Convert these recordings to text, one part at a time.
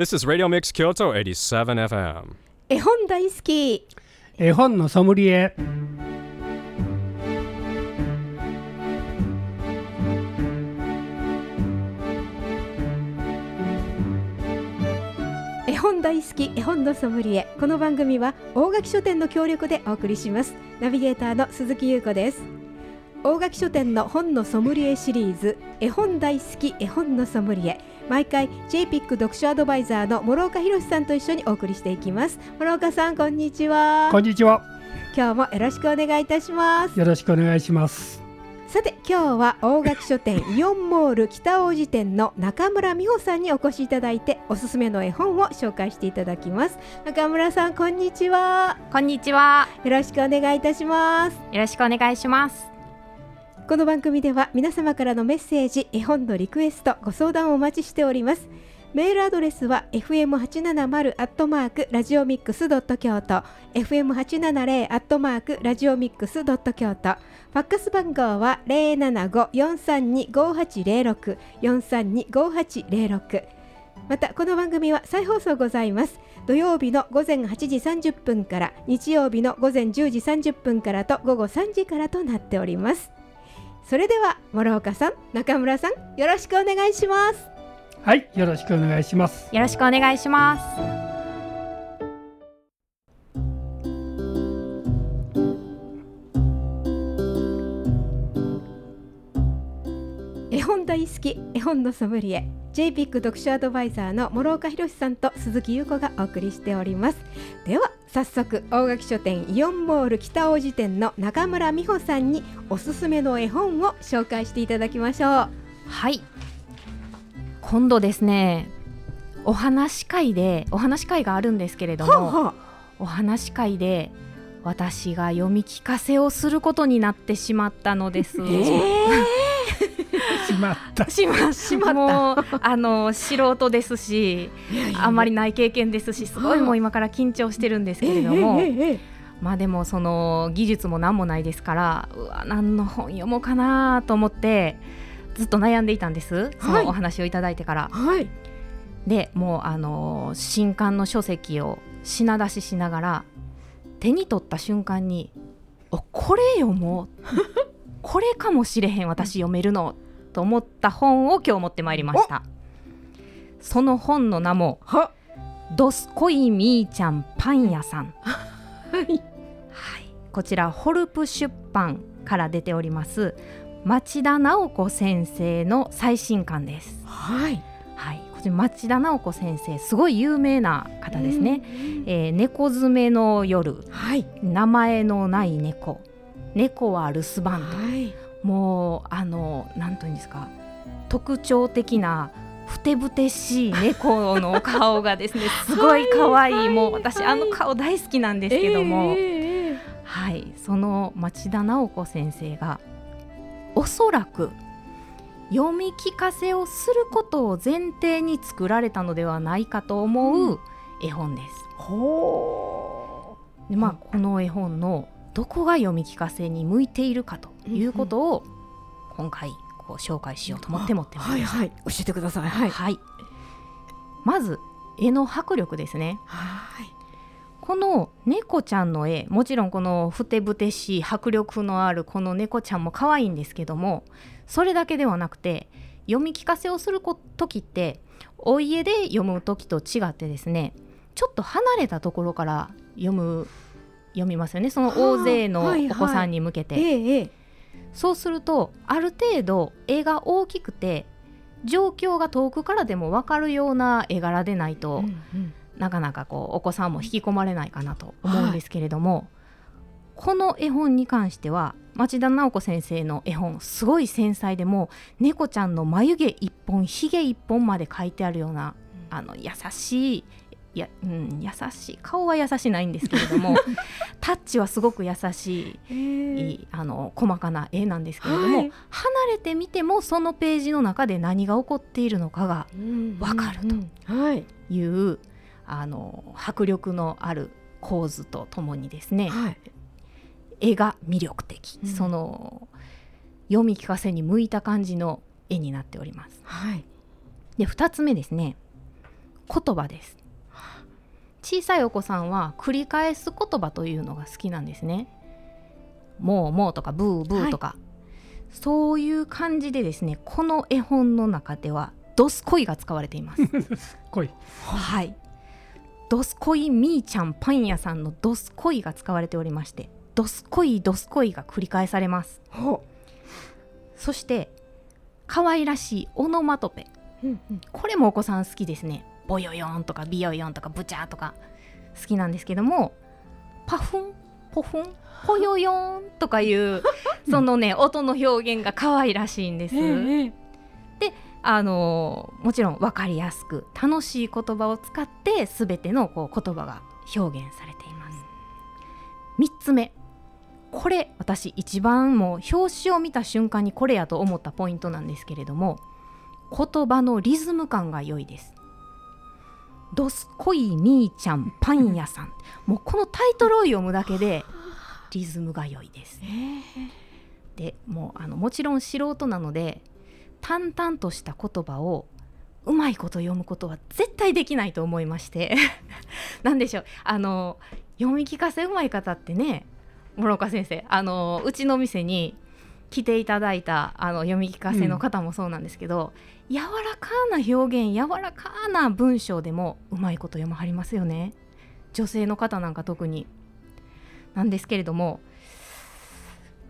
This is Radio Mix Kyoto 87 FM. 絵本大好き。絵本のソムリエ。絵本大好き絵本のソムリエ。この番組は大垣書店の協力でお送りします。ナビゲーターの鈴木優子です。大垣書店の本のソムリエシリーズ絵本大好き絵本のソムリエ毎回 JPIC 読書アドバイザーの諸岡博さんと一緒にお送りしていきます。諸岡さんこんにちは。こんにちは。今日もよろしくお願いいたします。よろしくお願いします。さて今日は大垣書店 イオンモール北大路店の中村美穂さんにお越しいただいておすすめの絵本を紹介していただきます。中村さんこんにちは。こんにちは。よろしくお願いいたします。よろしくお願いします。この番組では皆様からのメッセージ絵本のリクエストご相談をお待ちしております。メールアドレスは fm870 アットマークラジオミックスドット京都 fm870 アットマークラジオミックスドット京都ファックス番号は075-432-5806 432-5806またこの番組は再放送ございます。土曜日の午前8時30分から日曜日の午前10時30分からと午後3時からとなっております。それでは諸岡さん中村さんよろしくお願いします。はいよろしくお願いします。よろしくお願いします。絵本大好き絵本のソムリエ JPIC 読書アドバイザーの諸岡博さんと鈴木優子がお送りしておりますでは早速大垣書店イオンモール北大路店の中村美穂さんにおすすめの絵本を紹介していただきましょうはい。今度ですね、お話し会でお話し会があるんですけれども、お話し会で私が読み聞かせをすることになってしまったのです。しまった。しましまった。もう。あの素人ですし、あんまりない経験ですし、すごいもう今から緊張してるんですけれども。まあでもその技術も何もないですからうわ何の本読もうかなと思ってずっと悩んでいたんです。そはい。のお話をいただいてから、はい。でもうあの新刊の書籍を品出ししながら手に取った瞬間におこれ読もう。これかもしれへん私読めるのと思った本を今日持ってまいりました。その本の名もは「どすこいみーちゃんパン屋さん」はい。はい、こちらホルプ出版から出ております町田直子先生の最新刊です。はい。はい、こちら町田直子先生すごい有名な方ですね。えー猫爪の夜。はい。名前のない猫。猫は留守番と。はいもうあのなんというんですか特徴的なふてぶてしい猫の顔がですね すごい可愛いもう私あの顔大好きなんですけども。ええええはい、その町田直子先生がおそらく読み聞かせをすることを前提に作られたのではないかと思う絵本です。ほでまあ、この絵本のどこが読み聞かせに向いているかということを今回こう紹介しようと思って持ってまいりました。はいはい。教えてください。はい。はい。まず絵の迫力ですね。はい。この猫ちゃんの絵もちろんこのふてぶてしい迫力のあるこの猫ちゃんも可愛いんですけどもそれだけではなくて読み聞かせをするこ時ってお家で読む時と違ってですねちょっと離れたところから読む読みますよね。その大勢のお子さんに向けて、ええええそうするとある程度絵が大きくて状況が遠くからでも分かるような絵柄でないと、うんうん。なかなかこうお子さんも引き込まれないかなと思うんですけれども、この絵本に関しては町田直子先生の絵本すごい繊細でもう猫ちゃんの眉毛一本ひげ一本まで描いてあるようなあの優しいや、うん、優しい。顔は優しないんですけれども タッチはすごく優しいええあの細かな絵なんですけれども、はい。離れてみてもそのページの中で何が起こっているのかがわかるとい。うあの迫力のある構図とともにですねはい。絵が魅力的、うん。その読み聞かせに向いた感じの絵になっております。はい。で2つ目ですね。言葉です小さいお子さんは繰り返す言葉というのが好きなんですね。もうもうとかブーブーとか、そういう感じでですねこの絵本の中ではドスコイが使われています。来い。はい。ドスコイみーちゃんパン屋さんのドスコイが使われておりましてドスコイドスコイが繰り返されます。ほそして可愛らしいオノマトペ。う、うんうん、これもお子さん好きですねボヨヨンとかビヨヨンとかブチャーとか好きなんですけどもパフン？ポフン？ポヨヨンとかいう そのね音の表現が可愛らしいんです、ええあのもちろん分かりやすく楽しい言葉を使って全てのこう言葉が表現されています。3つ目。これ私一番もう表紙を見た瞬間にこれやと思ったポイントなんですけれども言葉のリズム感が良いですどすこいみーちゃんパン屋さん。もうこのタイトルを読むだけでリズムが良いです。でもうあのもちろん素人なので淡々とした言葉をうまいこと読むことは絶対できないと思いまして。なんでしょう。あの読み聞かせうまい方ってね諸岡先生あのうちの店に来ていただいたあの読み聞かせの方もそうなんですけど、柔らかな表現柔らかな文章でもうまいこと読まはりますよね女性の方なんか特になんですけれども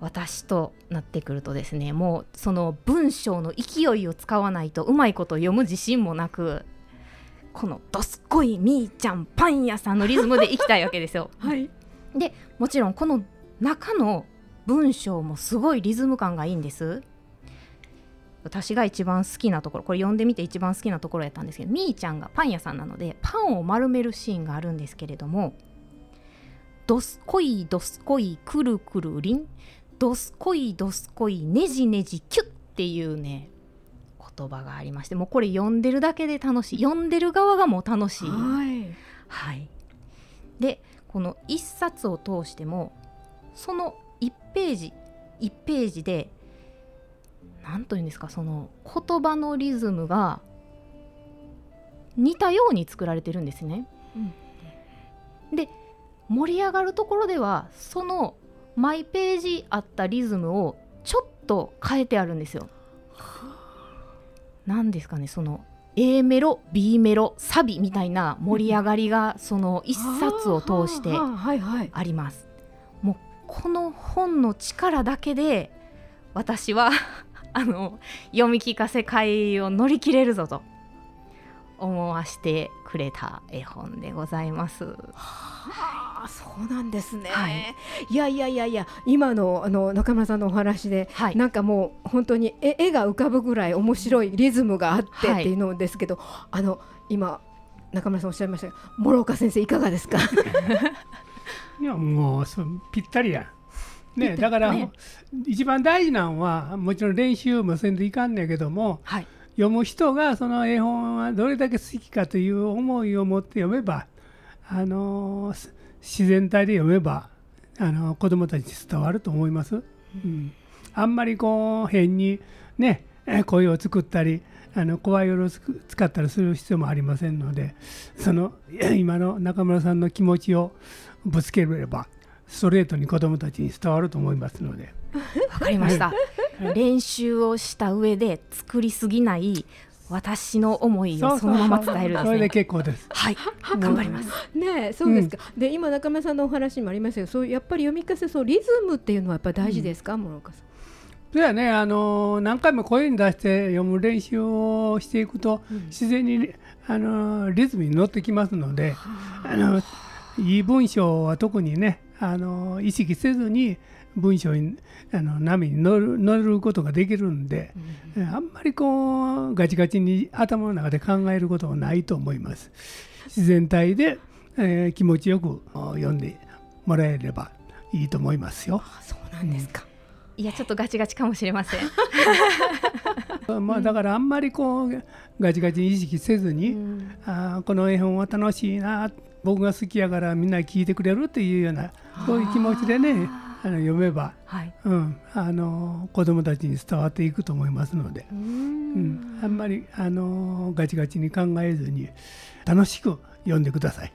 私となってくるとですねもうその文章の勢いを使わないとうまいこと読む自信もなくこの「どすこいみーちゃんパン屋さん」のリズムでいきたいわけですよ。はいでもちろんこの中の文章もすごいリズム感がいいんです。私が一番好きなところこれ読んでみて一番好きなところやったんですけどみーちゃんがパン屋さんなのでパンを丸めるシーンがあるんですけれども「どすこいどすこいくるくるりん」どすこいどすこいねじねじキュッっていうね言葉がありましてもうこれ読んでるだけで楽しい。読んでる側がもう楽しい。はい。はい、でこの1冊を通してもその1ページ1ページで何というんですかその言葉のリズムが似たように作られてるんですね。で盛り上がるところではそのマイページあったリズムをちょっと変えてあるんですよ。なんですかねその A メロ B メロサビみたいな盛り上がりがその一冊を通してあります。もうこの本の力だけで私はあの読み聞かせ会を乗り切れるぞと。思わしてくれた絵本でございます。はあそうなんですね、はい。い、やいやいやいや今のあの中村さんのお話で、はい。なんかもう本当に絵絵が浮かぶぐらい面白いリズムがあってはい。っていうのですけど、あの今中村さんおっしゃいましたが諸岡先生いかがですか？いやもうそうぴったりや。ね、だから、ね一番大事なのはもちろん練習もせんといかんねんけどもはい、読む人がその絵本はどれだけ好きかという思いを持って読めば、あのーす自然体で読めば、あの子供たちに伝わると思います。うん、あんまりこう変にねえ声を作ったりあの声色を使ったりする必要もありませんのでその今の中村さんの気持ちをぶつければストレートに子供たちに伝わると思いますので。わかりました。練習をした上で作りすぎない私の思いをそのまま伝えるんでそれで。結構です。はい、頑張ります。ねえそうですか、で今中村さんのお話にもありましたけどそうやっぱり読み聞かせそうリズムっていうのはやっぱり大事ですか、諸岡さん。それはね、あの何回も声に出して読む練習をしていくと、自然に、あのリズムに乗ってきますので、あのいい文章は特にね、あの意識せずに文章にあの波に乗る乗ることができるんで、あんまりこうガチガチに頭の中で考えることはないと思います。自然体で、えー気持ちよくあ読んでもらえればいいと思いますよ。あそうなんですか、いやちょっとガチガチかもしれません。まあ、だからあんまりこうガチガチに意識せずに、あーこの絵本は楽しいな僕が好きやからみんな聞いてくれるっていうようなそういう気持ちでねあの読めば、はい。うん、あの子供たちに伝わっていくと思いますので、うん、あんまりあのガチガチに考えずに楽しく読んでください。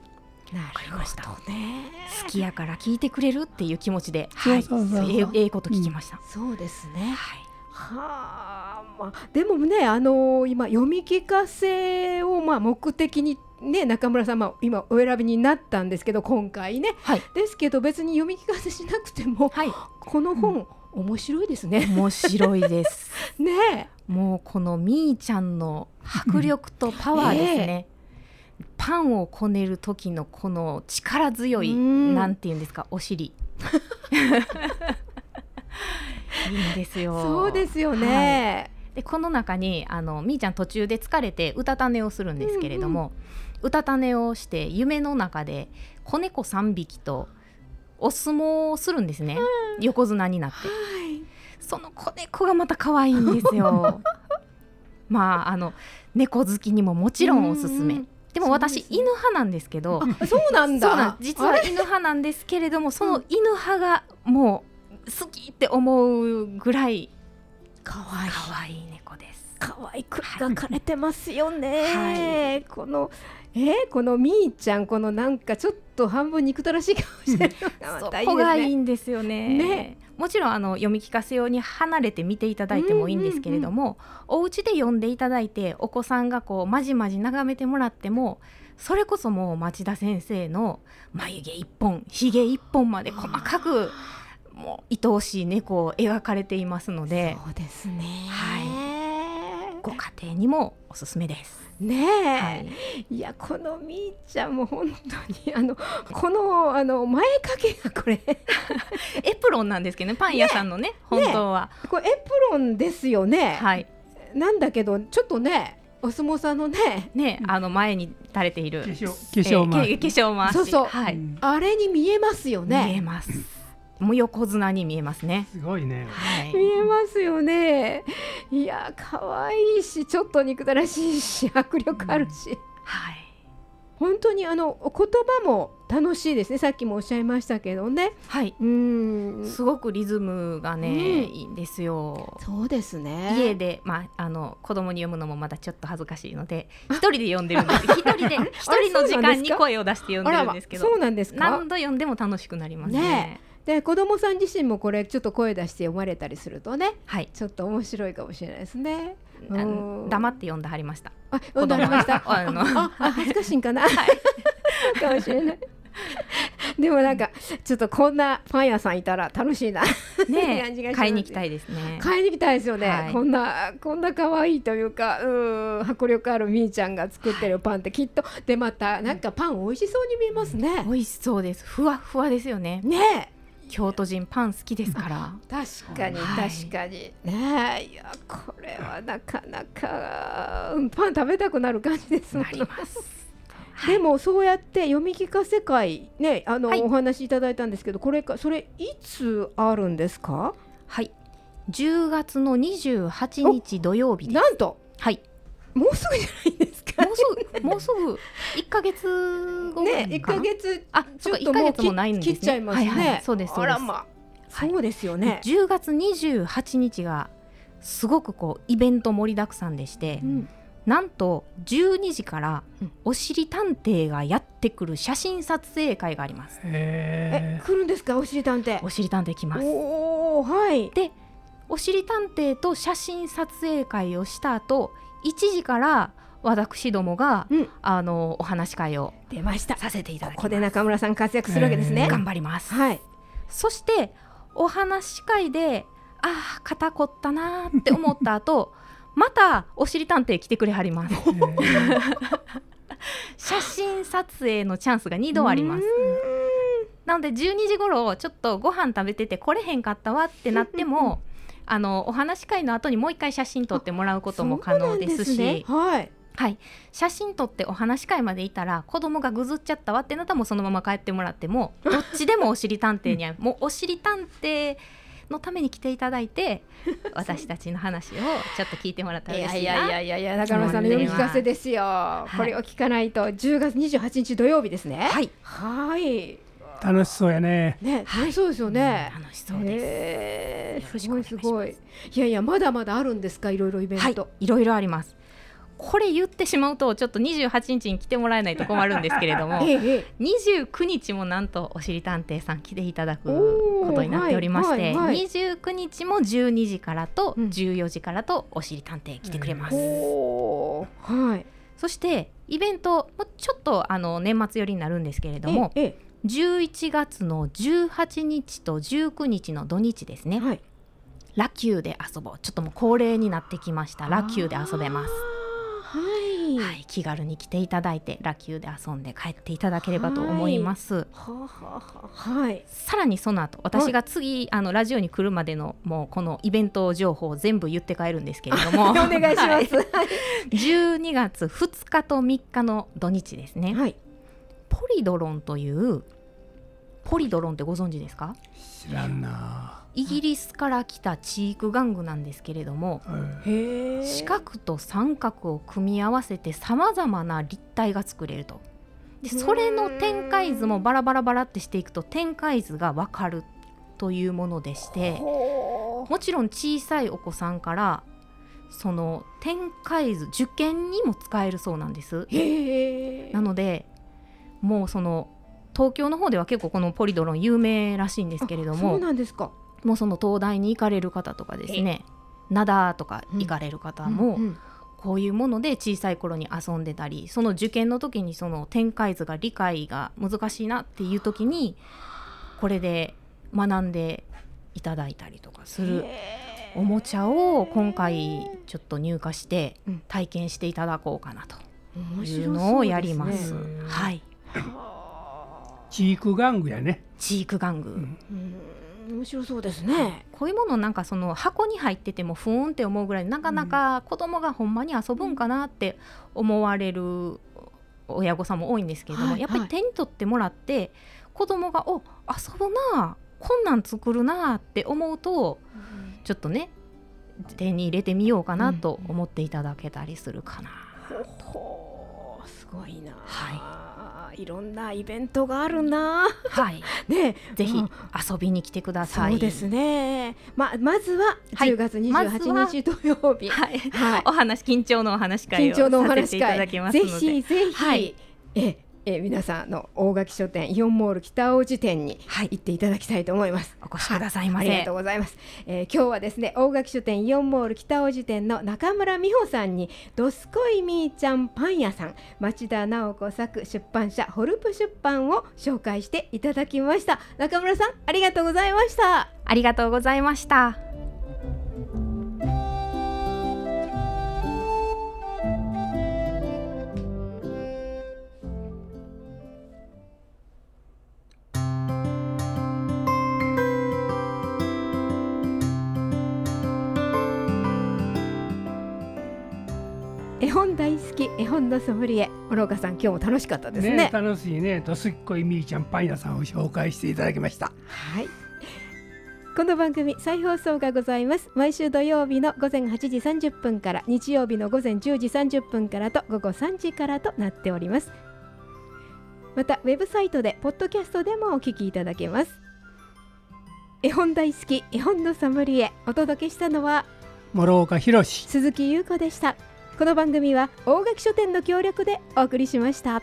なかりましたるほどね。好きやから聞いてくれるっていう気持ちで、そうそうそうそう。はい、ええええこと聞きました。そうですね。はい。はあ、まあ、でもね、あのー今読み聞かせをまあ目的にね中村さん、まあ、今お選びになったんですけど今回ねはい。ですけど別に読み聞かせしなくてもはい。この本、面白いですね。面白いです。ねもうこのみーちゃんの迫力とパワーですね。パンをこねる時のこの力強い、うんなんていうんですか、お尻。いいんですよ。そうですよはいね。でこの中にあのみーちゃん途中で疲れてうたた寝をするんですけれども、うたた寝をして夢の中で子猫3匹とお相撲をするんですね、横綱になって。はい。その子猫がまた可愛いんですよ。まああの猫好きにももちろんおすすめ、うん。うんでも私、ね。犬派なんですけど。あそうなんだ。実は犬派なんですけれどもその犬派がもう好きって思うぐらい可愛い可愛い猫です。可愛く描かれてますよね。はこのえーこのみーちゃんこのなんかちょっと半分憎たらしい顔してるのがそまたいいですこがいね。いんですよね。ねもちろんあの読み聞かせ用に離れて見ていただいてもいいんですけれども、お家で読んでいただいてお子さんがこうまじまじ眺めてもらってもそれこそもう町田先生の眉毛一本ひげ一本まで細かくもう愛おしい猫を描かれていますのでそうですね。はご家庭にもおすすめです。ねはい。え、い、やこのみーちゃんも本当にあのこのあの前掛けがこれ。エプロンなんですけどねパン屋さんのね本当は、これエプロンですよね。はい。なんだけどちょっとねお相撲さんのね。ね、あの前に垂れている。化粧化粧回えーけ化粧回し。そうそう。はい、うんあれに見えますよ見えね。ますもう横綱に見えますね。すごいね。はい。見えますよね。いや可愛いしちょっと憎たらしいし迫力あるし、はい。本当にあの言葉も楽しいですね。さっきもおっしゃいましたけどね。はい、うん、すごくリズムがね、うんいいんですよ。そうですね。家で、まあ、あの子供に読むのもまだちょっと恥ずかしいので一人で読んでるんです。一人で一人の時間に声を出して読んでるんですけどそうなんですか？何。度読んでも楽しくなりますね。ねで子供さん自身もこれちょっと声出して読まれたりするとねはい。ちょっと面白いかもしれないですね。黙って読んではりました。あ読んでありました？あのああ恥ずかしいんかな、そうかもしれない。でもなんかちょっとこんなパン屋さんいたら楽しいな。ね 買いに行きたいですね。買いに行きたいですよね、はい。こんなこんな可愛いというかうん迫力あるみーちゃんが作ってるパンってきっと。でまたなんかパン美味しそうに見えますね。美味しそうです。ふわふわですよね。ね京都人パン好きですから。確かにはい。確かに、ねえいやこれはなかなかうんパン食べたくなる感じですなります。でもそうやって読み聞かせ会ねあの、はい。お話しいただいたんですけどこれかそれいつあるんですか？はい。10月の28日土曜日です。なんとはい。もうすぐじゃないんですか？もうすぐもうすぐ1ヶ月後かな？ね一ヶ月あそうか1ヶ月もないんですね。切っちゃいますね、はいはいそうですそうです。まあそうですよね、10月28日がすごくこうイベント盛りだくさんでして、うん。なんと12時からうん。おしり探偵がやってくる写真撮影会があります。ええ来るんですか？おしり探偵。おしり探偵来ます。おおはい。でおしり探偵と写真撮影会をした後1時から私どもが、うん。あのお話し会を出ました。させていただきます。ここで中村さん活躍するわけですね、えー頑張ります、はい。そしてお話し会でああ肩こったなーって思った後 またおしり探偵来てくれはります。ー 写真撮影のチャンスが2度あります。なので12時頃ちょっとご飯食べてて来れへんかったわってなってもあのお話し会の後にもう一回写真撮ってもらうことも可能ですし。ね。はいはい、写真撮ってお話し会までいたら子供がぐずっちゃったわってなったらもうそのまま帰ってもらっても どっちでもおしり探偵にはもうおしり探偵のために来ていただいて私たちの話をちょっと聞いてもらったらい嬉しいな。やいやいやいやいや中村さんの読み聞かせですよ、い。これを聞かないと10月28日土曜日ですね。はい。はい。楽しそうやね。ね楽しそうですよね、楽しそうです。すごいす。すごいい。やいやまだまだあるんですか？いろいろイベンはい。ト、いろいろありますこれ言ってしまうとちょっと28日に来てもらえないと困るんですけれども えええ29日もなんとおしりたんていさん来ていただくことになっておりまして、はいはい。はい29日も12時からとうん。14時からとおしりたんてい来てくれます。おーはい。そしてイベントもうちょっとあの年末寄りになるんですけれどもええ11月の18日と19日の土日ですね、はい。ラキューで遊ぼう。ちょっともう恒例になってきました。ラキューで遊べます。はい、はい、気軽に来ていただいてラキューで遊んで帰っていただければと思います。はい。さらにその後私が次、あのラジオに来るまでのもうこのイベント情報を全部言って帰るんですけれども。お願いします。はい。12月2日と3日の土日ですね、はい、ポリドロンというポリドロンってご存知ですか？知らんなイギリスから来たチーク玩具なんですけれどもはいへえ。四角と三角を組み合わせてさまざまな立体が作れるとでそれの展開図もバラバラバラってしていくと展開図がわかるというものでしてほもちろん小さいお子さんからその展開図受験にも使えるそうなんですう。へえ。なのでもうその東京の方では結構このポリドロン有名らしいんですけれどあそうもなんですか。もうその東大に行かれる方とかですね灘とか行かれる方も、こういうもので小さい頃に遊んでたりその受験の時にその展開図が理解が難しいなっていう時にこれで学んでいただいたりとかするへおもちゃを今回ちょっと入荷してうん。体験していただこうかなといううのをやりま。ですねはい。チーク玩具やね。チーク玩具、うんうん、面白そうですね。こういうものなんかその箱に入っててもふーんって思うぐらいなかなか子供がほんまに遊ぶんかなって思われる親御さんも多いんですけれども、はいやっぱり手に取ってもらって子供が「お遊ぶなこんなん作るな」って思うとちょっとね手に入れてみようかなと思っていただけたりするかな。ほうすごいな。。はいろんなイベントがあるな。はい、ね、ぜひうん遊びに来てください。そうですね。ままずははい10月まずは28日土曜日。はい、はい お話緊張のお話会をさせていただ会きますぜので。ひぜひ、はいええ皆さんあの大垣書店イオンモール北大路店にはい行っていただきたいと思います。お越しくださいませありがとうございます。えー今日はですね大垣書店イオンモール北大路店の中村美穂さんにどすこいみーちゃんパン屋さん町田直子作出版社ホルプ出版を紹介していただきました。中村さんありがとうございました。ありがとうございました。本のソムリエ諸岡さん今日も楽しかったですね。楽しいね。どすっこいみーちゃんパン屋さんを紹介していただきました。はい。この番組再放送がございます。毎週土曜日の午前8時30分から日曜日の午前10時30分からと午後3時からとなっております。またウェブサイトでポッドキャストでもお聞きいただけます。絵本大好き絵本のソムリエお届けしたのは諸岡博史鈴木優子でしたこの番組は大垣書店の協力でお送りしました。